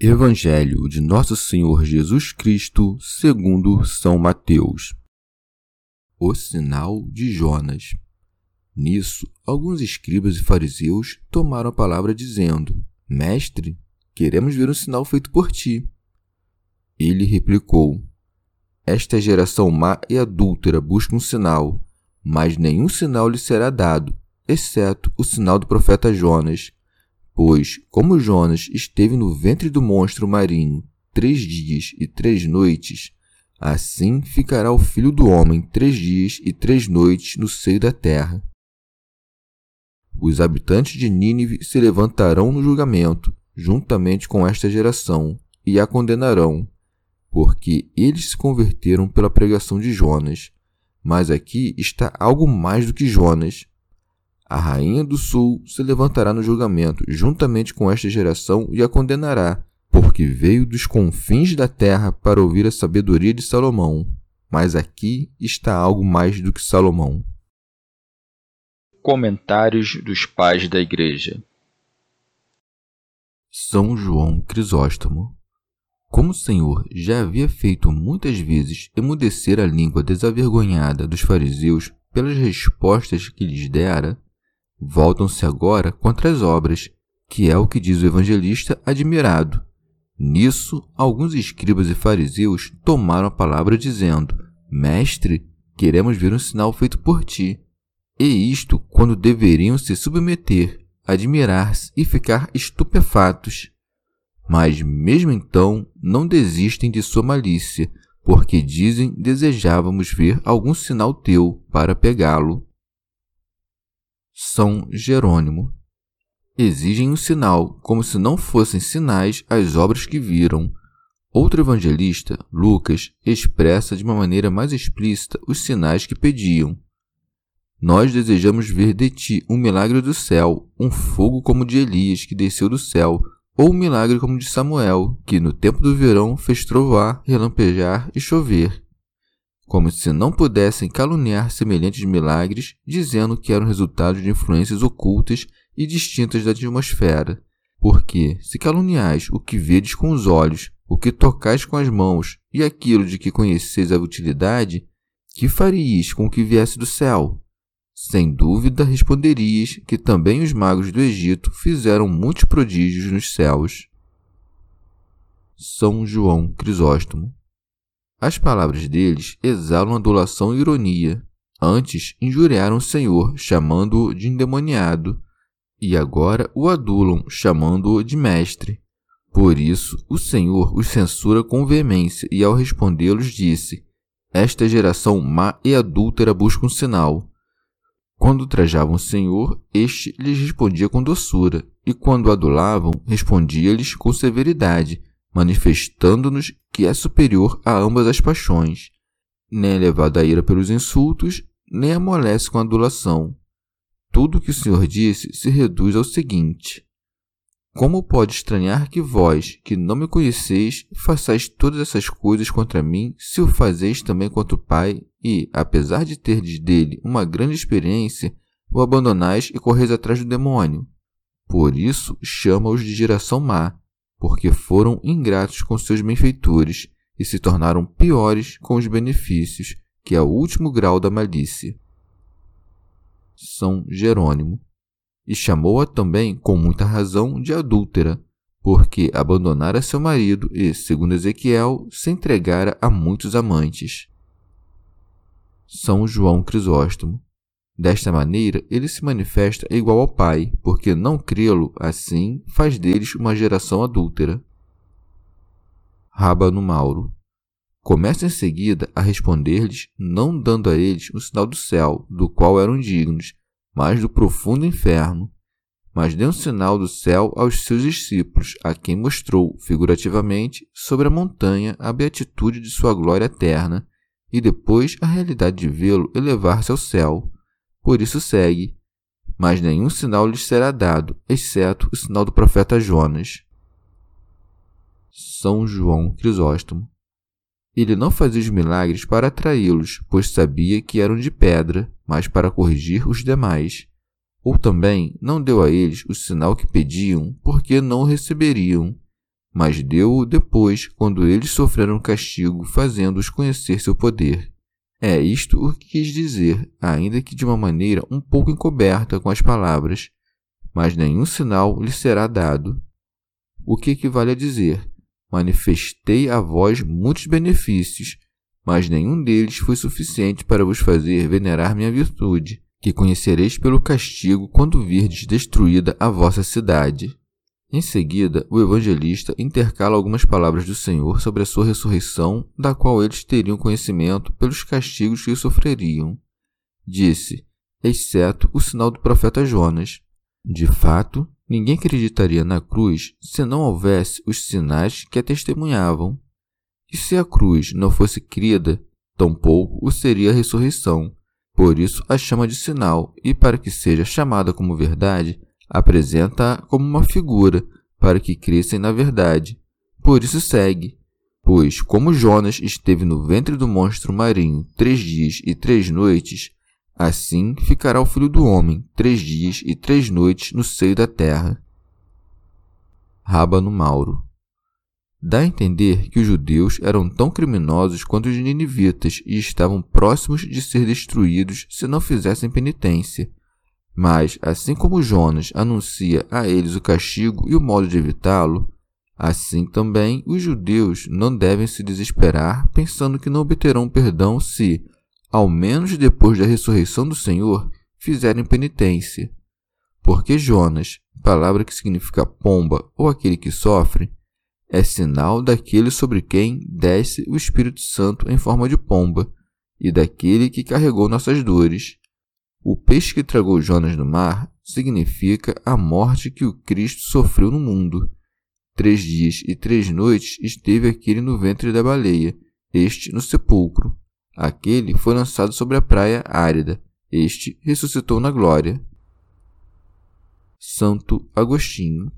Evangelho de Nosso Senhor Jesus Cristo, segundo São Mateus. O sinal de Jonas. Nisso, alguns escribas e fariseus tomaram a palavra dizendo: Mestre, queremos ver um sinal feito por ti. Ele replicou: Esta geração má e adúltera busca um sinal, mas nenhum sinal lhe será dado, exceto o sinal do profeta Jonas. Pois, como Jonas esteve no ventre do monstro marinho três dias e três noites, assim ficará o filho do homem três dias e três noites no seio da terra. Os habitantes de Nínive se levantarão no julgamento, juntamente com esta geração, e a condenarão, porque eles se converteram pela pregação de Jonas. Mas aqui está algo mais do que Jonas. A rainha do sul se levantará no julgamento juntamente com esta geração e a condenará, porque veio dos confins da terra para ouvir a sabedoria de Salomão. Mas aqui está algo mais do que Salomão. Comentários dos Pais da Igreja São João Crisóstomo como o Senhor já havia feito muitas vezes emudecer a língua desavergonhada dos fariseus pelas respostas que lhes dera, voltam-se agora contra as obras, que é o que diz o evangelista admirado. Nisso, alguns escribas e fariseus tomaram a palavra dizendo: Mestre, queremos ver um sinal feito por ti. E isto quando deveriam se submeter, admirar-se e ficar estupefatos. Mas mesmo então não desistem de sua malícia, porque dizem desejávamos ver algum sinal teu para pegá-lo. São Jerônimo. Exigem um sinal, como se não fossem sinais as obras que viram. Outro evangelista, Lucas, expressa de uma maneira mais explícita os sinais que pediam. Nós desejamos ver de ti um milagre do céu, um fogo como de Elias que desceu do céu, ou um milagre como de Samuel, que no tempo do verão fez trovoar, relampejar e chover como se não pudessem caluniar semelhantes milagres, dizendo que eram resultados de influências ocultas e distintas da atmosfera. Porque, se caluniais o que vedes com os olhos, o que tocais com as mãos e aquilo de que conheceis a utilidade, que faríeis com o que viesse do céu? Sem dúvida responderias que também os magos do Egito fizeram muitos prodígios nos céus. São João Crisóstomo as palavras deles exalam adulação e ironia. Antes injuriaram o Senhor, chamando-o de endemoniado, e agora o adulam, chamando-o de mestre. Por isso, o Senhor os censura com veemência, e ao respondê-los disse: Esta geração má e adúltera busca um sinal. Quando trajavam o Senhor, este lhes respondia com doçura, e quando adulavam, respondia-lhes com severidade, manifestando-nos que é superior a ambas as paixões, nem é levado à ira pelos insultos, nem amolece com adulação. Tudo o que o Senhor disse se reduz ao seguinte: Como pode estranhar que vós, que não me conheceis, façais todas essas coisas contra mim, se o fazeis também contra o Pai, e, apesar de terdes dele uma grande experiência, o abandonais e correis atrás do demônio? Por isso chama-os de geração má, porque foram ingratos com seus benfeitores e se tornaram piores com os benefícios, que é o último grau da malícia. São Jerônimo. E chamou-a também, com muita razão, de adúltera, porque abandonara seu marido e, segundo Ezequiel, se entregara a muitos amantes. São João Crisóstomo. Desta maneira, ele se manifesta igual ao Pai, porque não crê-lo, assim, faz deles uma geração adúltera. Rábano Mauro. Começa em seguida a responder-lhes, não dando a eles o sinal do céu, do qual eram dignos, mas do profundo inferno, mas deu um sinal do céu aos seus discípulos, a quem mostrou, figurativamente, sobre a montanha a beatitude de sua glória eterna, e depois a realidade de vê-lo elevar-se ao céu. Por isso segue. Mas nenhum sinal lhes será dado, exceto o sinal do profeta Jonas. São João Crisóstomo. Ele não fazia os milagres para atraí-los, pois sabia que eram de pedra, mas para corrigir os demais ou também não deu a eles o sinal que pediam, porque não o receberiam, mas deu-o depois, quando eles sofreram castigo, fazendo-os conhecer seu poder. É isto o que quis dizer, ainda que de uma maneira um pouco encoberta com as palavras, mas nenhum sinal lhe será dado. O que equivale a dizer: Manifestei a vós muitos benefícios, mas nenhum deles foi suficiente para vos fazer venerar minha virtude que conhecereis pelo castigo quando virdes destruída a vossa cidade. Em seguida, o evangelista intercala algumas palavras do Senhor sobre a sua ressurreição, da qual eles teriam conhecimento pelos castigos que sofreriam. Disse, exceto o sinal do profeta Jonas. De fato, ninguém acreditaria na cruz se não houvesse os sinais que a testemunhavam. E se a cruz não fosse crida, tampouco o seria a ressurreição. Por isso a chama de sinal, e para que seja chamada como verdade, apresenta-a como uma figura, para que crescem na verdade. Por isso segue. Pois, como Jonas esteve no ventre do monstro marinho três dias e três noites, assim ficará o filho do homem três dias e três noites no seio da terra. Rábano Mauro Dá a entender que os judeus eram tão criminosos quanto os ninivitas e estavam próximos de ser destruídos se não fizessem penitência. Mas, assim como Jonas anuncia a eles o castigo e o modo de evitá-lo, assim também os judeus não devem se desesperar pensando que não obterão perdão se, ao menos depois da ressurreição do Senhor, fizerem penitência. Porque Jonas, palavra que significa pomba ou aquele que sofre, é sinal daquele sobre quem desce o Espírito Santo em forma de pomba, e daquele que carregou nossas dores. O peixe que tragou Jonas no mar significa a morte que o Cristo sofreu no mundo. Três dias e três noites esteve aquele no ventre da baleia, este no sepulcro. Aquele foi lançado sobre a praia árida, este ressuscitou na glória. Santo Agostinho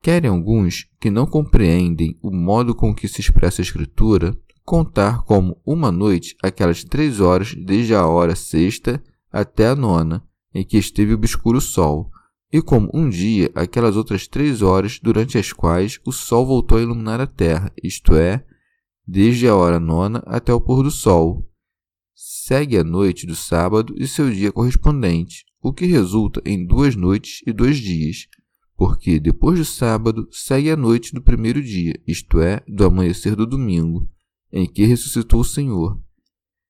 Querem alguns que não compreendem o modo com que se expressa a Escritura contar como uma noite aquelas três horas desde a hora sexta até a nona, em que esteve obscuro o sol, e como um dia aquelas outras três horas durante as quais o sol voltou a iluminar a terra, isto é, desde a hora nona até o pôr do sol. Segue a noite do sábado e seu dia correspondente, o que resulta em duas noites e dois dias, porque depois do sábado segue a noite do primeiro dia, isto é, do amanhecer do domingo, em que ressuscitou o Senhor.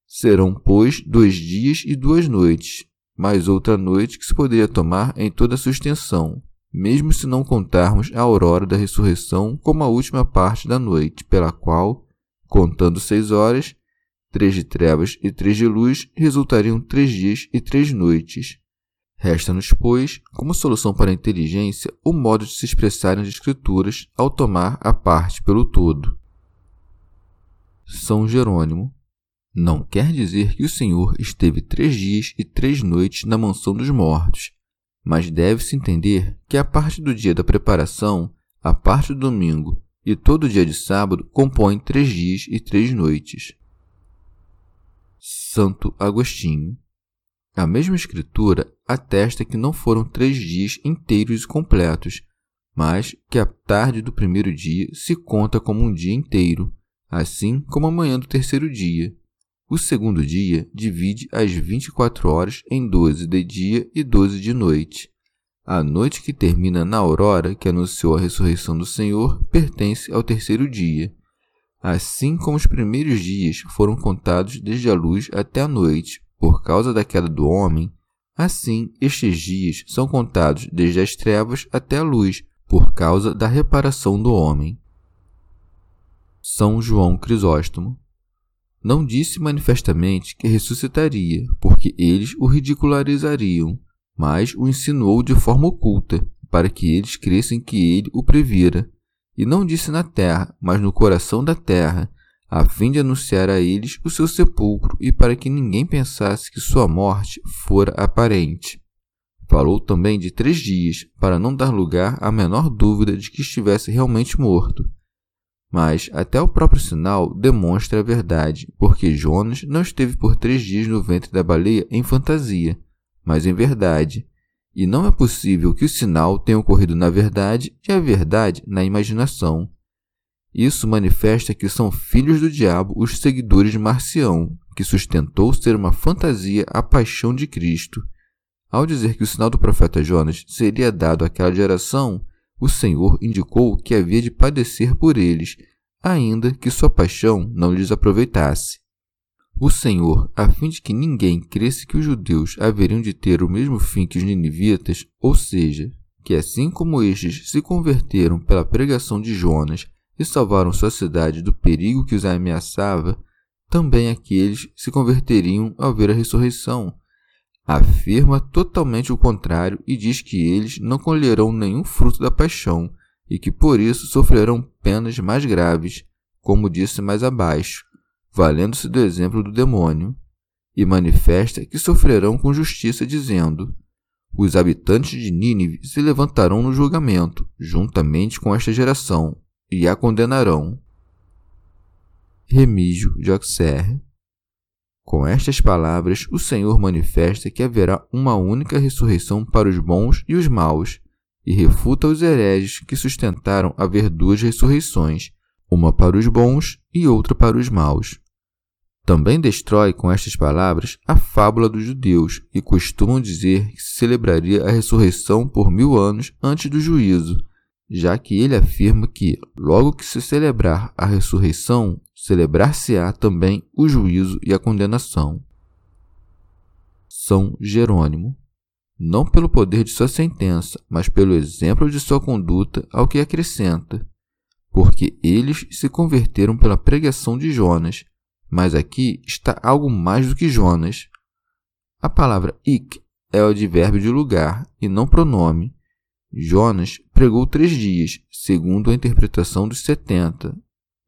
Serão, pois, dois dias e duas noites, mais outra noite que se poderia tomar em toda a sua extensão, mesmo se não contarmos a aurora da ressurreição como a última parte da noite, pela qual, contando seis horas, três de trevas e três de luz, resultariam três dias e três noites. Resta-nos, pois, como solução para a inteligência, o modo de se expressarem as escrituras ao tomar a parte pelo todo. São Jerônimo não quer dizer que o Senhor esteve três dias e três noites na mansão dos mortos, mas deve-se entender que a parte do dia da preparação, a parte do domingo e todo o dia de sábado compõem três dias e três noites. Santo Agostinho a mesma escritura atesta que não foram três dias inteiros e completos, mas que a tarde do primeiro dia se conta como um dia inteiro, assim como a manhã do terceiro dia. O segundo dia divide as 24 horas em 12 de dia e 12 de noite. A noite que termina na aurora, que anunciou a ressurreição do Senhor, pertence ao terceiro dia. Assim como os primeiros dias foram contados desde a luz até a noite, por causa da queda do homem, assim estes dias são contados desde as trevas até a luz, por causa da reparação do homem. São João Crisóstomo não disse manifestamente que ressuscitaria, porque eles o ridicularizariam, mas o insinuou de forma oculta, para que eles crescem que ele o previra. E não disse na terra, mas no coração da terra, a fim de anunciar a eles o seu sepulcro e para que ninguém pensasse que sua morte fora aparente. Falou também de três dias, para não dar lugar à menor dúvida de que estivesse realmente morto. Mas até o próprio sinal demonstra a verdade, porque Jonas não esteve por três dias no ventre da baleia em fantasia, mas em verdade. E não é possível que o sinal tenha ocorrido na verdade e a verdade na imaginação. Isso manifesta que são filhos do diabo os seguidores de Marcião, que sustentou ser uma fantasia a paixão de Cristo. Ao dizer que o sinal do profeta Jonas seria dado àquela geração, o Senhor indicou que havia de padecer por eles, ainda que sua paixão não lhes aproveitasse. O Senhor, a fim de que ninguém cresce que os judeus haveriam de ter o mesmo fim que os ninivitas, ou seja, que assim como estes se converteram pela pregação de Jonas e salvaram sua cidade do perigo que os ameaçava, também aqueles se converteriam ao ver a ressurreição. Afirma totalmente o contrário e diz que eles não colherão nenhum fruto da paixão e que por isso sofrerão penas mais graves, como disse mais abaixo valendo-se do exemplo do demônio, e manifesta que sofrerão com justiça, dizendo: Os habitantes de Nínive se levantarão no julgamento, juntamente com esta geração, e a condenarão. Remígio de Auxerre com estas palavras, o Senhor manifesta que haverá uma única ressurreição para os bons e os maus, e refuta os hereges que sustentaram haver duas ressurreições, uma para os bons e outra para os maus. Também destrói com estas palavras a fábula dos judeus, que costumam dizer que se celebraria a ressurreição por mil anos antes do juízo, já que ele afirma que, logo que se celebrar a ressurreição, celebrar-se-á também o juízo e a condenação. São Jerônimo, não pelo poder de sua sentença, mas pelo exemplo de sua conduta ao que acrescenta, porque eles se converteram pela pregação de Jonas, mas aqui está algo mais do que Jonas. A palavra ik é o advérbio de lugar e não pronome. Jonas pregou três dias, segundo a interpretação dos setenta.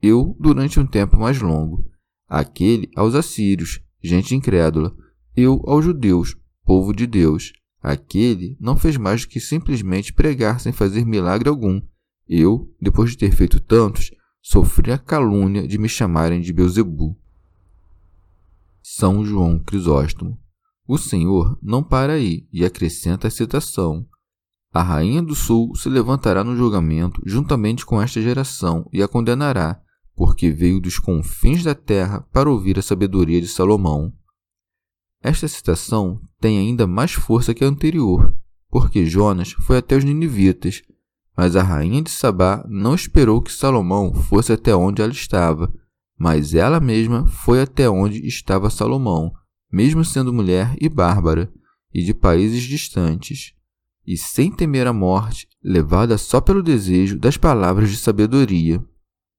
Eu, durante um tempo mais longo. Aquele aos assírios, gente incrédula. Eu aos judeus, povo de Deus. Aquele não fez mais do que simplesmente pregar sem fazer milagre algum. Eu, depois de ter feito tantos, sofri a calúnia de me chamarem de Beuzebu. São João Crisóstomo. O Senhor não para aí e acrescenta a citação: A rainha do sul se levantará no julgamento juntamente com esta geração e a condenará, porque veio dos confins da terra para ouvir a sabedoria de Salomão. Esta citação tem ainda mais força que a anterior, porque Jonas foi até os ninivitas, mas a rainha de Sabá não esperou que Salomão fosse até onde ela estava mas ela mesma foi até onde estava Salomão, mesmo sendo mulher e bárbara, e de países distantes, e sem temer a morte, levada só pelo desejo das palavras de sabedoria.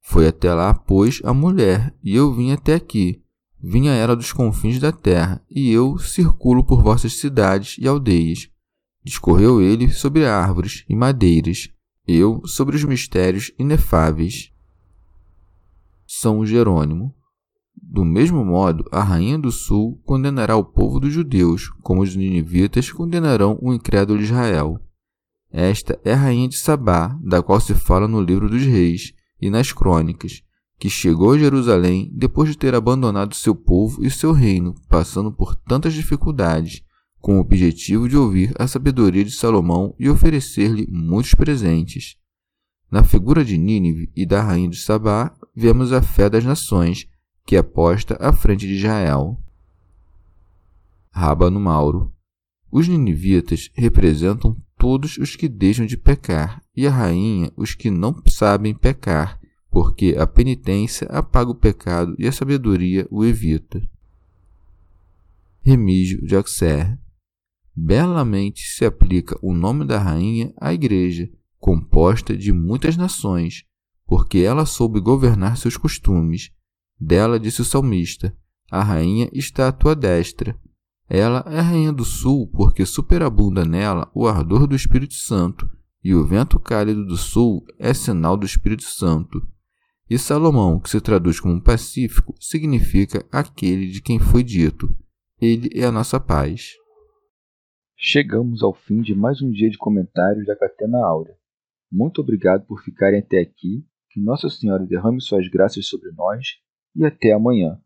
Foi até lá, pois, a mulher, e eu vim até aqui. Vinha ela dos confins da terra, e eu circulo por vossas cidades e aldeias. Discorreu ele sobre árvores e madeiras, eu sobre os mistérios inefáveis. São Jerônimo. Do mesmo modo, a rainha do sul condenará o povo dos judeus, como os ninivitas condenarão o incrédulo Israel. Esta é a rainha de Sabá, da qual se fala no livro dos reis e nas crônicas, que chegou a Jerusalém depois de ter abandonado seu povo e seu reino, passando por tantas dificuldades, com o objetivo de ouvir a sabedoria de Salomão e oferecer-lhe muitos presentes. Na figura de Nínive e da rainha de Sabá, vemos a fé das nações, que é posta à frente de Israel. Rábano Mauro. Os ninivitas representam todos os que deixam de pecar, e a rainha os que não sabem pecar, porque a penitência apaga o pecado e a sabedoria o evita. Remígio de Auxerre Belamente se aplica o nome da rainha à igreja, composta de muitas nações, porque ela soube governar seus costumes. Dela disse o salmista: A rainha está à tua destra. Ela é a rainha do sul, porque superabunda nela o ardor do Espírito Santo, e o vento cálido do sul é sinal do Espírito Santo. E Salomão, que se traduz como pacífico, significa aquele de quem foi dito: Ele é a nossa paz. Chegamos ao fim de mais um dia de comentários da Catena Áurea. Muito obrigado por ficarem até aqui, que Nossa Senhora derrame suas graças sobre nós e até amanhã.